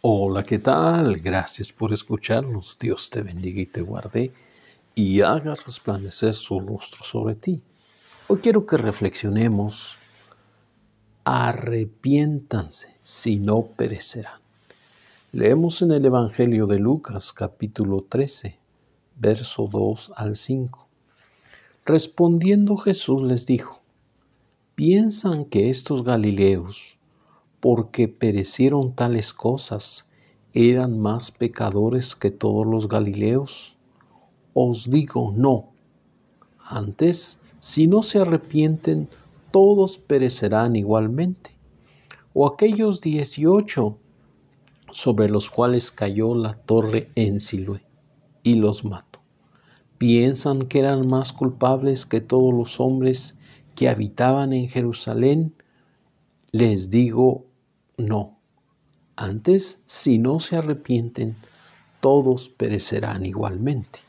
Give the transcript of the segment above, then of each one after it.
Hola, ¿qué tal? Gracias por escucharnos. Dios te bendiga y te guarde y haga resplandecer su rostro sobre ti. Hoy quiero que reflexionemos. Arrepiéntanse, si no perecerán. Leemos en el Evangelio de Lucas capítulo 13, verso 2 al 5. Respondiendo Jesús les dijo, ¿piensan que estos Galileos porque perecieron tales cosas, eran más pecadores que todos los Galileos? Os digo, no. Antes, si no se arrepienten, todos perecerán igualmente. O aquellos dieciocho sobre los cuales cayó la torre en Siloé y los mató. ¿Piensan que eran más culpables que todos los hombres que habitaban en Jerusalén? Les digo, no. Antes, si no se arrepienten, todos perecerán igualmente.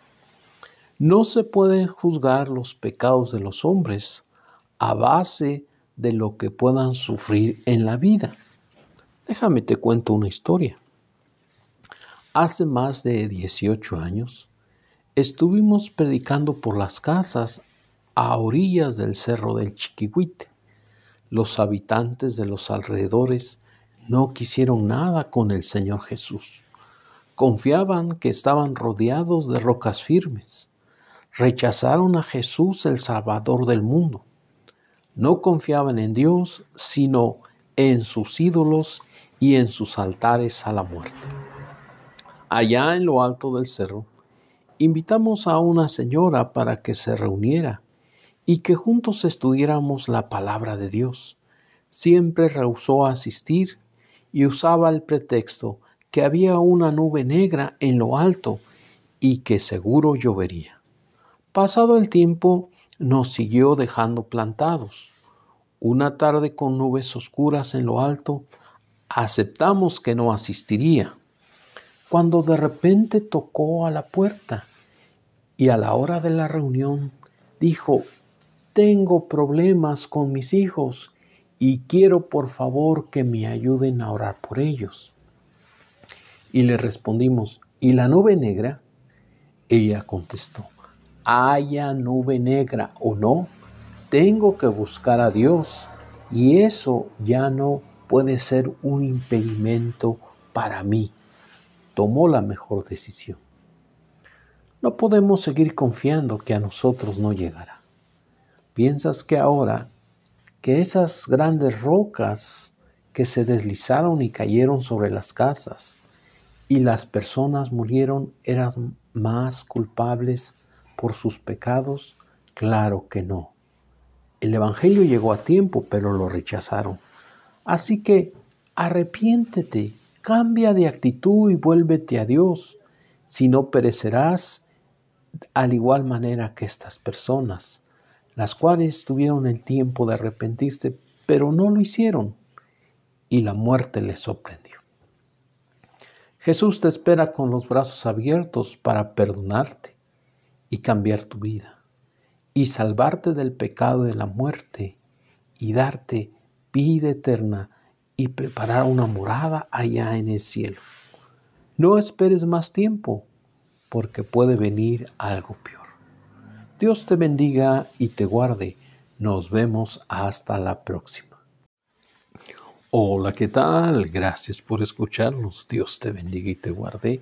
No se pueden juzgar los pecados de los hombres a base de lo que puedan sufrir en la vida. Déjame te cuento una historia. Hace más de 18 años estuvimos predicando por las casas a orillas del cerro del Chiquihuite. Los habitantes de los alrededores no quisieron nada con el Señor Jesús. Confiaban que estaban rodeados de rocas firmes. Rechazaron a Jesús el Salvador del mundo. No confiaban en Dios, sino en sus ídolos y en sus altares a la muerte. Allá en lo alto del cerro, invitamos a una señora para que se reuniera y que juntos estudiáramos la palabra de Dios. Siempre rehusó asistir y usaba el pretexto que había una nube negra en lo alto y que seguro llovería. Pasado el tiempo, nos siguió dejando plantados. Una tarde con nubes oscuras en lo alto, aceptamos que no asistiría, cuando de repente tocó a la puerta y a la hora de la reunión dijo, tengo problemas con mis hijos y quiero por favor que me ayuden a orar por ellos. Y le respondimos, ¿y la nube negra? Ella contestó, haya nube negra o no, tengo que buscar a Dios y eso ya no puede ser un impedimento para mí. Tomó la mejor decisión. No podemos seguir confiando que a nosotros no llegará. ¿Piensas que ahora que esas grandes rocas que se deslizaron y cayeron sobre las casas y las personas murieron eran más culpables por sus pecados? Claro que no. El Evangelio llegó a tiempo, pero lo rechazaron. Así que arrepiéntete, cambia de actitud y vuélvete a Dios, si no perecerás al igual manera que estas personas las cuales tuvieron el tiempo de arrepentirse, pero no lo hicieron, y la muerte les sorprendió. Jesús te espera con los brazos abiertos para perdonarte y cambiar tu vida, y salvarte del pecado de la muerte, y darte vida eterna y preparar una morada allá en el cielo. No esperes más tiempo, porque puede venir algo peor. Dios te bendiga y te guarde. Nos vemos hasta la próxima. Hola, ¿qué tal? Gracias por escucharnos. Dios te bendiga y te guarde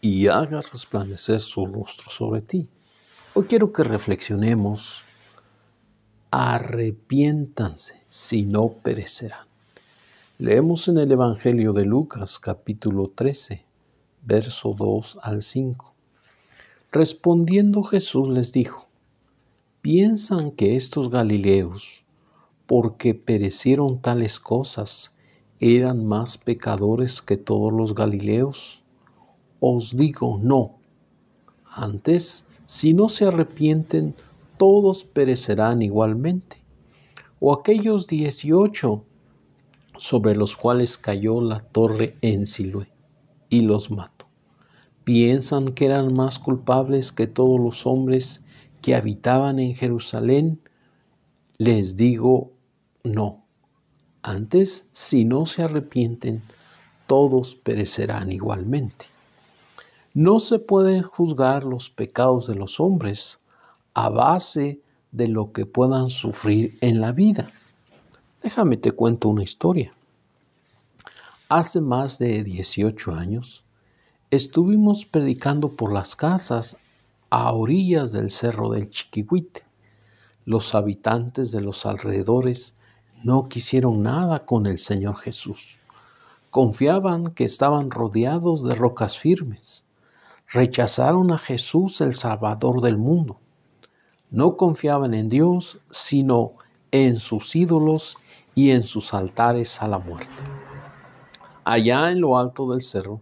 y haga resplandecer su rostro sobre ti. Hoy quiero que reflexionemos. Arrepiéntanse, si no perecerán. Leemos en el Evangelio de Lucas capítulo 13, verso 2 al 5. Respondiendo Jesús les dijo, ¿Piensan que estos Galileos, porque perecieron tales cosas, eran más pecadores que todos los Galileos? Os digo, no. Antes, si no se arrepienten, todos perecerán igualmente. O aquellos dieciocho sobre los cuales cayó la torre en Siloé y los mató. ¿Piensan que eran más culpables que todos los hombres que habitaban en Jerusalén, les digo no. Antes, si no se arrepienten, todos perecerán igualmente. No se pueden juzgar los pecados de los hombres a base de lo que puedan sufrir en la vida. Déjame te cuento una historia. Hace más de 18 años estuvimos predicando por las casas a orillas del cerro del Chiquihuite. Los habitantes de los alrededores no quisieron nada con el Señor Jesús. Confiaban que estaban rodeados de rocas firmes rechazaron a Jesús el Salvador del mundo. No confiaban en Dios, sino en sus ídolos y en sus altares a la muerte. Allá en lo alto del cerro,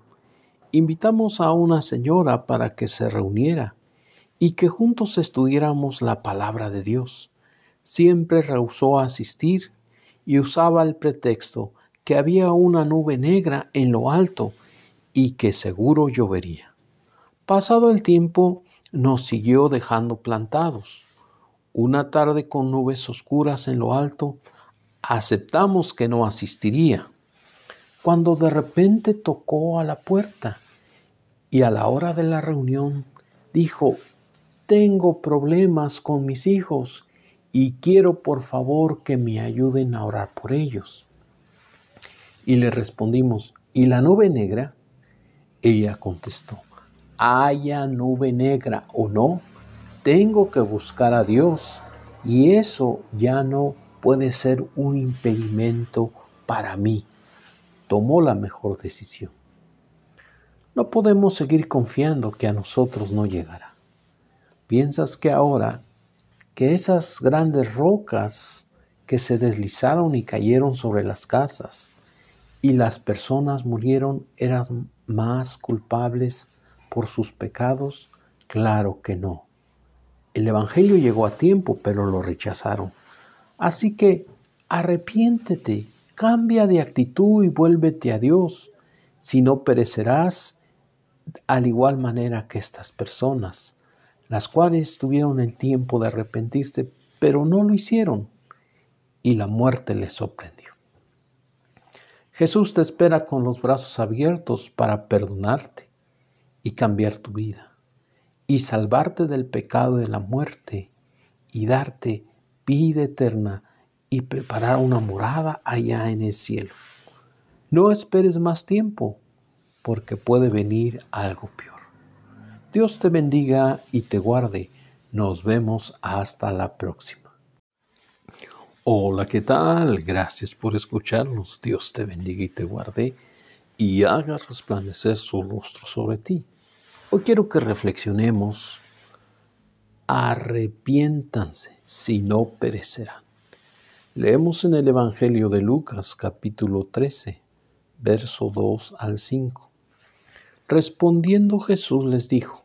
invitamos a una señora para que se reuniera y que juntos estudiáramos la palabra de Dios. Siempre rehusó asistir y usaba el pretexto que había una nube negra en lo alto y que seguro llovería. Pasado el tiempo, nos siguió dejando plantados. Una tarde con nubes oscuras en lo alto, aceptamos que no asistiría, cuando de repente tocó a la puerta y a la hora de la reunión dijo, tengo problemas con mis hijos y quiero por favor que me ayuden a orar por ellos. Y le respondimos, ¿y la nube negra? Ella contestó, haya nube negra o no, tengo que buscar a Dios y eso ya no puede ser un impedimento para mí. Tomó la mejor decisión. No podemos seguir confiando que a nosotros no llegará. ¿Piensas que ahora que esas grandes rocas que se deslizaron y cayeron sobre las casas y las personas murieron eran más culpables por sus pecados? Claro que no. El Evangelio llegó a tiempo, pero lo rechazaron. Así que arrepiéntete, cambia de actitud y vuélvete a Dios, si no perecerás al igual manera que estas personas, las cuales tuvieron el tiempo de arrepentirse, pero no lo hicieron, y la muerte les sorprendió. Jesús te espera con los brazos abiertos para perdonarte y cambiar tu vida y salvarte del pecado de la muerte y darte vida eterna y preparar una morada allá en el cielo. No esperes más tiempo porque puede venir algo peor. Dios te bendiga y te guarde. Nos vemos hasta la próxima. Hola, ¿qué tal? Gracias por escucharnos. Dios te bendiga y te guarde y haga resplandecer su rostro sobre ti Hoy quiero que reflexionemos, arrepiéntanse, si no perecerán. Leemos en el Evangelio de Lucas capítulo 13, verso 2 al 5. Respondiendo Jesús les dijo,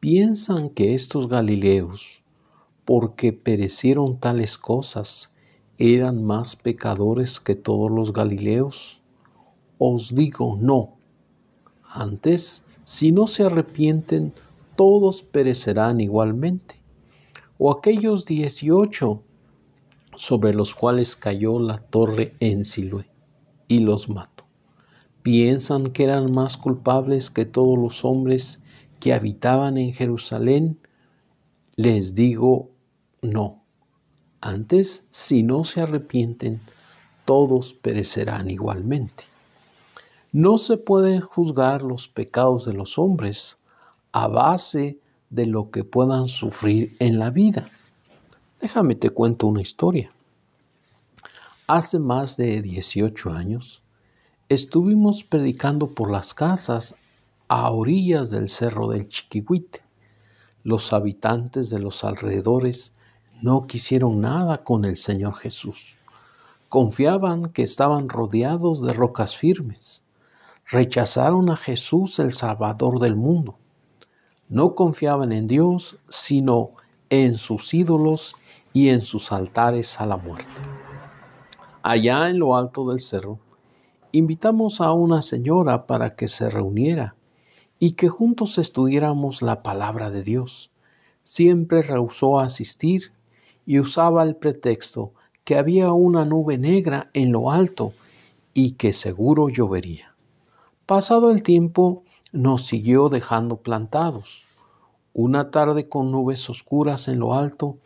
¿piensan que estos Galileos, porque perecieron tales cosas, eran más pecadores que todos los Galileos? Os digo, no. Antes, si no se arrepienten, todos perecerán igualmente. O aquellos dieciocho sobre los cuales cayó la torre en Siloé y los mató. ¿Piensan que eran más culpables que todos los hombres que habitaban en Jerusalén? Les digo, no. Antes, si no se arrepienten, todos perecerán igualmente. No se pueden juzgar los pecados de los hombres a base de lo que puedan sufrir en la vida. Déjame te cuento una historia. Hace más de 18 años estuvimos predicando por las casas a orillas del cerro del Chiquihuite. Los habitantes de los alrededores no quisieron nada con el Señor Jesús. Confiaban que estaban rodeados de rocas firmes rechazaron a Jesús el Salvador del mundo. No confiaban en Dios, sino en sus ídolos y en sus altares a la muerte. Allá en lo alto del cerro, invitamos a una señora para que se reuniera y que juntos estudiáramos la palabra de Dios. Siempre rehusó asistir y usaba el pretexto que había una nube negra en lo alto y que seguro llovería. Pasado el tiempo, nos siguió dejando plantados. Una tarde con nubes oscuras en lo alto,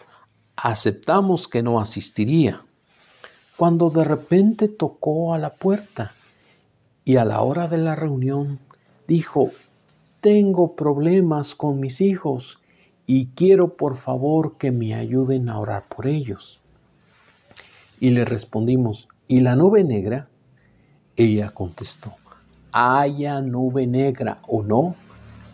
aceptamos que no asistiría, cuando de repente tocó a la puerta y a la hora de la reunión dijo, tengo problemas con mis hijos y quiero por favor que me ayuden a orar por ellos. Y le respondimos, ¿y la nube negra? Ella contestó, haya nube negra o no,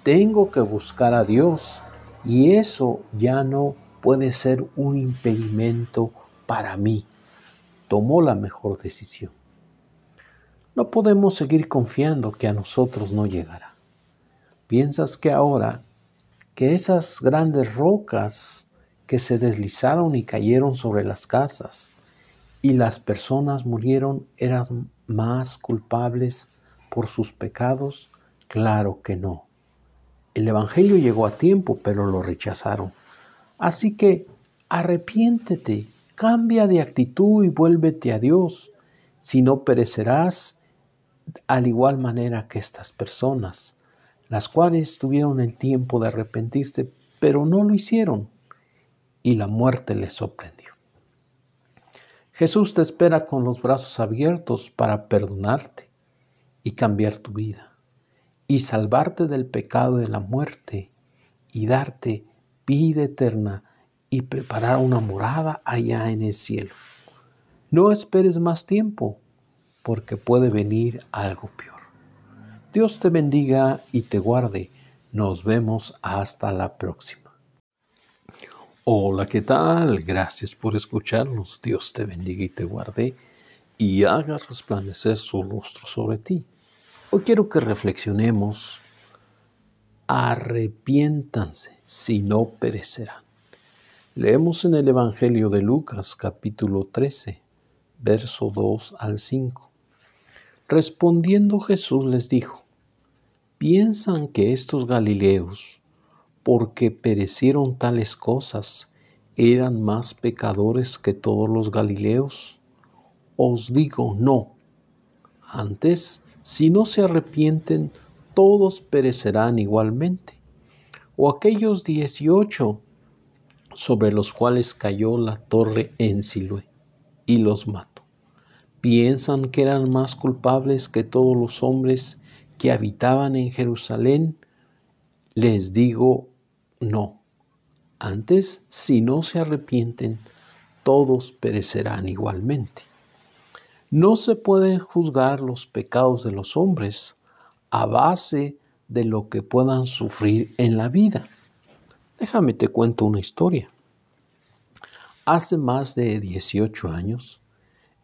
tengo que buscar a Dios y eso ya no puede ser un impedimento para mí. Tomó la mejor decisión. No podemos seguir confiando que a nosotros no llegará. ¿Piensas que ahora que esas grandes rocas que se deslizaron y cayeron sobre las casas y las personas murieron eran más culpables por sus pecados? Claro que no. El Evangelio llegó a tiempo, pero lo rechazaron. Así que arrepiéntete, cambia de actitud y vuélvete a Dios, si no perecerás al igual manera que estas personas, las cuales tuvieron el tiempo de arrepentirse, pero no lo hicieron, y la muerte les sorprendió. Jesús te espera con los brazos abiertos para perdonarte y cambiar tu vida y salvarte del pecado de la muerte y darte vida eterna y preparar una morada allá en el cielo. No esperes más tiempo porque puede venir algo peor. Dios te bendiga y te guarde. Nos vemos hasta la próxima. Hola, ¿qué tal? Gracias por escucharnos. Dios te bendiga y te guarde y haga resplandecer su rostro sobre ti Hoy quiero que reflexionemos, arrepiéntanse, si no perecerán. Leemos en el Evangelio de Lucas capítulo 13, verso 2 al 5. Respondiendo Jesús les dijo, ¿piensan que estos Galileos, porque perecieron tales cosas, eran más pecadores que todos los Galileos? Os digo, no. Antes, si no se arrepienten, todos perecerán igualmente. O aquellos dieciocho sobre los cuales cayó la torre en Siloé y los mató. ¿Piensan que eran más culpables que todos los hombres que habitaban en Jerusalén? Les digo, no. Antes, si no se arrepienten, todos perecerán igualmente. No se pueden juzgar los pecados de los hombres a base de lo que puedan sufrir en la vida. Déjame te cuento una historia. Hace más de 18 años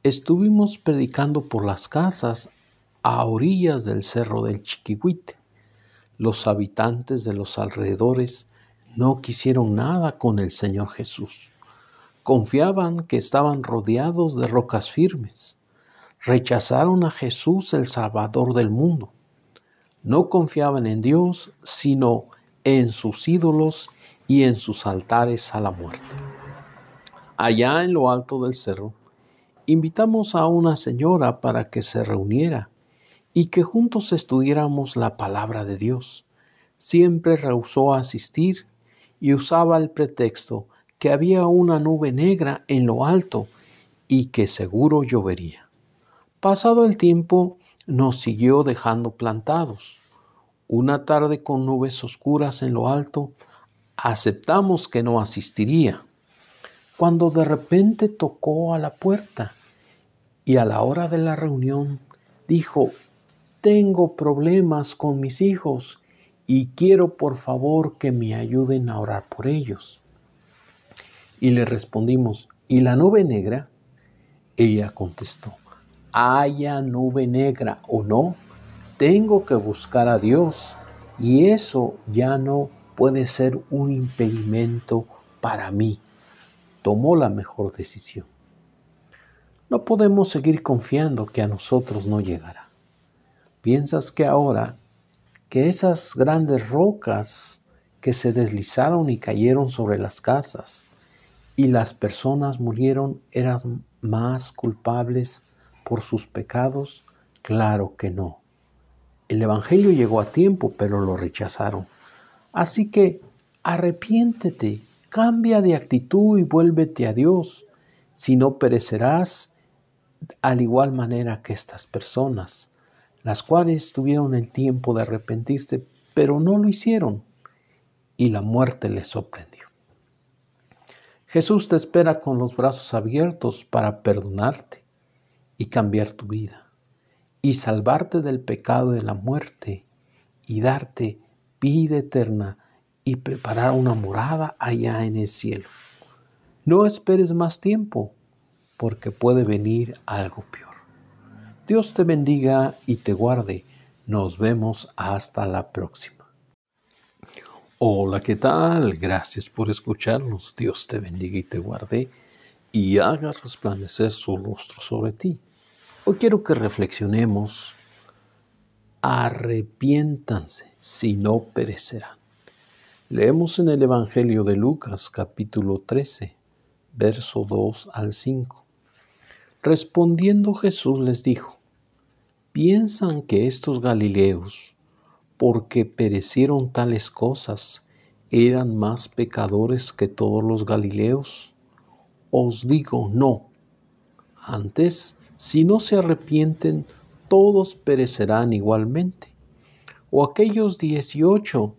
estuvimos predicando por las casas a orillas del cerro del Chiquihuite. Los habitantes de los alrededores no quisieron nada con el Señor Jesús. Confiaban que estaban rodeados de rocas firmes rechazaron a Jesús el Salvador del mundo. No confiaban en Dios, sino en sus ídolos y en sus altares a la muerte. Allá en lo alto del cerro, invitamos a una señora para que se reuniera y que juntos estudiáramos la palabra de Dios. Siempre rehusó asistir y usaba el pretexto que había una nube negra en lo alto y que seguro llovería. Pasado el tiempo, nos siguió dejando plantados. Una tarde con nubes oscuras en lo alto, aceptamos que no asistiría, cuando de repente tocó a la puerta y a la hora de la reunión dijo, tengo problemas con mis hijos y quiero por favor que me ayuden a orar por ellos. Y le respondimos, ¿y la nube negra? Ella contestó, haya nube negra o no, tengo que buscar a Dios y eso ya no puede ser un impedimento para mí. Tomó la mejor decisión. No podemos seguir confiando que a nosotros no llegará. ¿Piensas que ahora que esas grandes rocas que se deslizaron y cayeron sobre las casas y las personas murieron eran más culpables por sus pecados? Claro que no. El Evangelio llegó a tiempo, pero lo rechazaron. Así que arrepiéntete, cambia de actitud y vuélvete a Dios, si no perecerás al igual manera que estas personas, las cuales tuvieron el tiempo de arrepentirse, pero no lo hicieron, y la muerte les sorprendió. Jesús te espera con los brazos abiertos para perdonarte y cambiar tu vida, y salvarte del pecado de la muerte, y darte vida eterna y preparar una morada allá en el cielo. No esperes más tiempo, porque puede venir algo peor. Dios te bendiga y te guarde. Nos vemos hasta la próxima. Hola, ¿qué tal? Gracias por escucharnos. Dios te bendiga y te guarde y haga resplandecer su rostro sobre ti. Hoy quiero que reflexionemos. Arrepiéntanse, si no perecerán. Leemos en el Evangelio de Lucas capítulo 13, verso 2 al 5. Respondiendo Jesús les dijo, ¿piensan que estos Galileos, porque perecieron tales cosas, eran más pecadores que todos los Galileos? Os digo, no. Antes, si no se arrepienten, todos perecerán igualmente. O aquellos dieciocho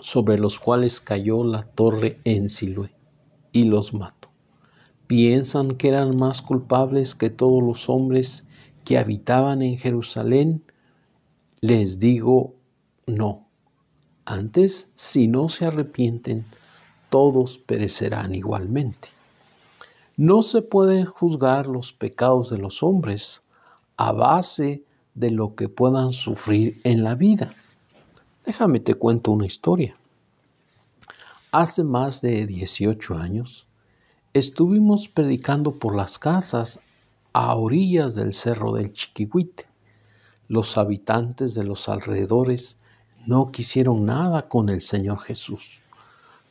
sobre los cuales cayó la torre en Siloé y los mató. ¿Piensan que eran más culpables que todos los hombres que habitaban en Jerusalén? Les digo, no. Antes, si no se arrepienten, todos perecerán igualmente. No se pueden juzgar los pecados de los hombres a base de lo que puedan sufrir en la vida. Déjame te cuento una historia. Hace más de 18 años estuvimos predicando por las casas a orillas del cerro del Chiquihuite. Los habitantes de los alrededores no quisieron nada con el Señor Jesús.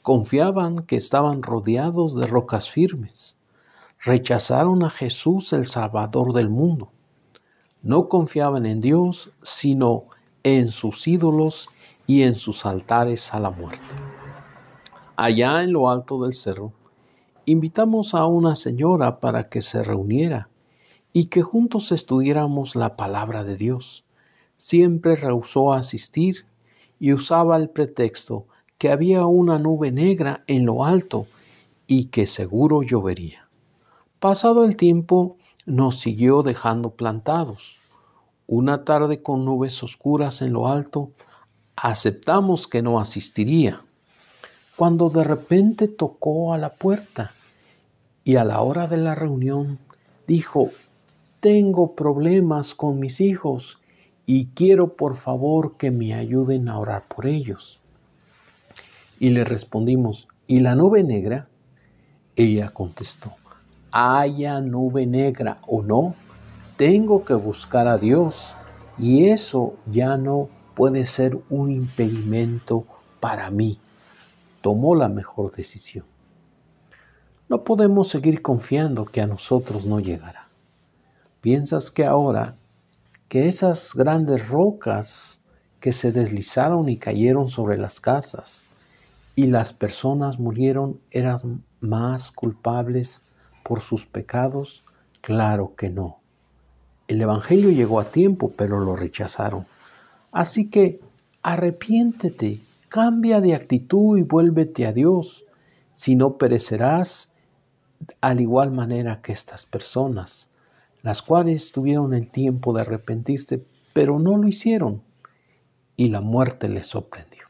Confiaban que estaban rodeados de rocas firmes. Rechazaron a Jesús el Salvador del mundo. No confiaban en Dios, sino en sus ídolos y en sus altares a la muerte. Allá en lo alto del cerro, invitamos a una señora para que se reuniera y que juntos estudiáramos la palabra de Dios. Siempre rehusó asistir y usaba el pretexto que había una nube negra en lo alto y que seguro llovería. Pasado el tiempo, nos siguió dejando plantados. Una tarde con nubes oscuras en lo alto, aceptamos que no asistiría, cuando de repente tocó a la puerta y a la hora de la reunión dijo, tengo problemas con mis hijos y quiero por favor que me ayuden a orar por ellos. Y le respondimos, ¿y la nube negra? Ella contestó, haya nube negra o no, tengo que buscar a Dios y eso ya no puede ser un impedimento para mí. Tomó la mejor decisión. No podemos seguir confiando que a nosotros no llegará. ¿Piensas que ahora que esas grandes rocas que se deslizaron y cayeron sobre las casas y las personas murieron eran más culpables por sus pecados? Claro que no. El Evangelio llegó a tiempo, pero lo rechazaron. Así que arrepiéntete, cambia de actitud y vuélvete a Dios, si no perecerás al igual manera que estas personas, las cuales tuvieron el tiempo de arrepentirse, pero no lo hicieron, y la muerte les sorprendió.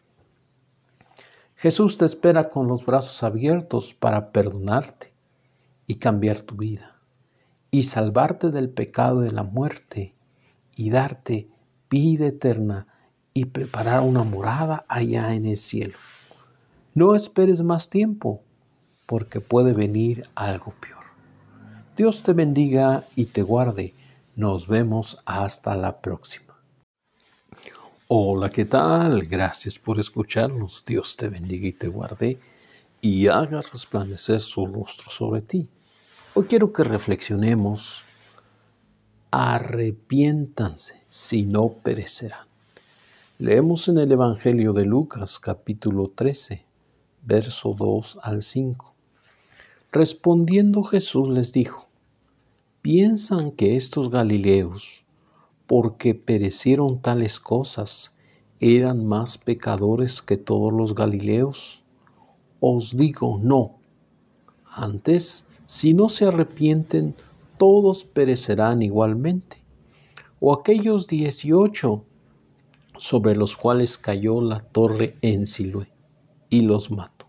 Jesús te espera con los brazos abiertos para perdonarte y cambiar tu vida, y salvarte del pecado de la muerte, y darte vida eterna y preparar una morada allá en el cielo. No esperes más tiempo, porque puede venir algo peor. Dios te bendiga y te guarde. Nos vemos hasta la próxima. Hola, ¿qué tal? Gracias por escucharnos. Dios te bendiga y te guarde y haga resplandecer su rostro sobre ti. Hoy quiero que reflexionemos arrepiéntanse, si no perecerán. Leemos en el Evangelio de Lucas capítulo 13, verso 2 al 5. Respondiendo Jesús les dijo, ¿piensan que estos Galileos, porque perecieron tales cosas, eran más pecadores que todos los Galileos? Os digo, no. Antes, si no se arrepienten, todos perecerán igualmente. O aquellos dieciocho sobre los cuales cayó la torre en Siloé y los mató.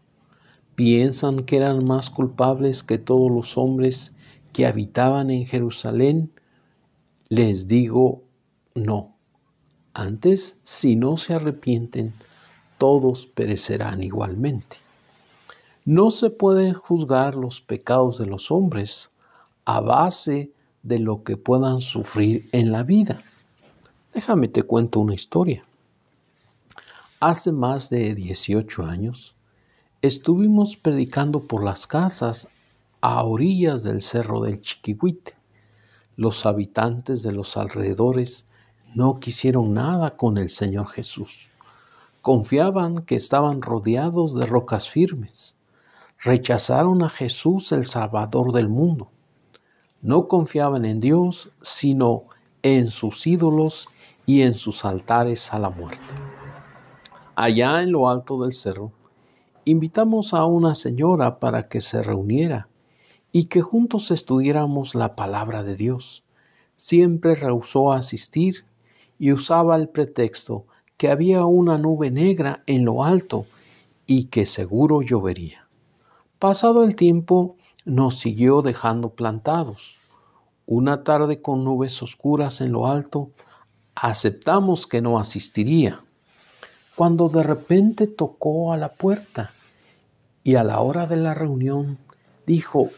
¿Piensan que eran más culpables que todos los hombres que habitaban en Jerusalén? Les digo, no. Antes, si no se arrepienten, todos perecerán igualmente. No se pueden juzgar los pecados de los hombres a base de lo que puedan sufrir en la vida. Déjame te cuento una historia. Hace más de 18 años estuvimos predicando por las casas a orillas del cerro del Chiquihuite. Los habitantes de los alrededores no quisieron nada con el Señor Jesús. Confiaban que estaban rodeados de rocas firmes. Rechazaron a Jesús el Salvador del mundo no confiaban en Dios, sino en sus ídolos y en sus altares a la muerte. Allá en lo alto del cerro, invitamos a una señora para que se reuniera y que juntos estudiáramos la palabra de Dios. Siempre rehusó asistir y usaba el pretexto que había una nube negra en lo alto y que seguro llovería. Pasado el tiempo, nos siguió dejando plantados. Una tarde con nubes oscuras en lo alto, aceptamos que no asistiría, cuando de repente tocó a la puerta y a la hora de la reunión dijo,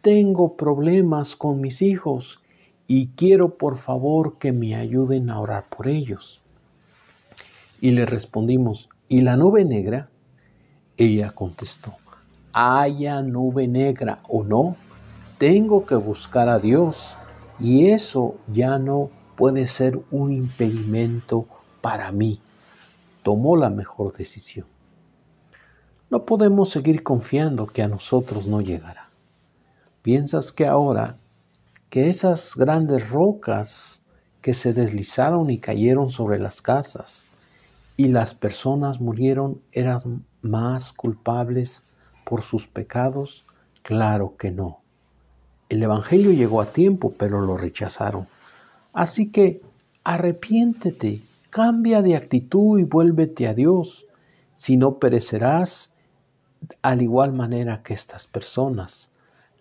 tengo problemas con mis hijos y quiero por favor que me ayuden a orar por ellos. Y le respondimos, ¿y la nube negra? Ella contestó, haya nube negra o no, tengo que buscar a Dios y eso ya no puede ser un impedimento para mí. Tomó la mejor decisión. No podemos seguir confiando que a nosotros no llegará. ¿Piensas que ahora que esas grandes rocas que se deslizaron y cayeron sobre las casas y las personas murieron eran más culpables por sus pecados? Claro que no. El Evangelio llegó a tiempo, pero lo rechazaron. Así que arrepiéntete, cambia de actitud y vuélvete a Dios, si no perecerás al igual manera que estas personas,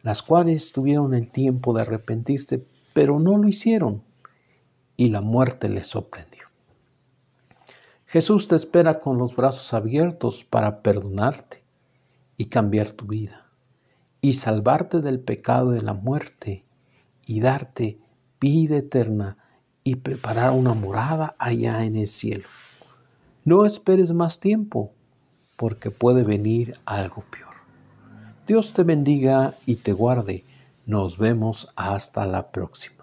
las cuales tuvieron el tiempo de arrepentirse, pero no lo hicieron, y la muerte les sorprendió. Jesús te espera con los brazos abiertos para perdonarte y cambiar tu vida, y salvarte del pecado de la muerte, y darte vida eterna y preparar una morada allá en el cielo. No esperes más tiempo, porque puede venir algo peor. Dios te bendiga y te guarde. Nos vemos hasta la próxima.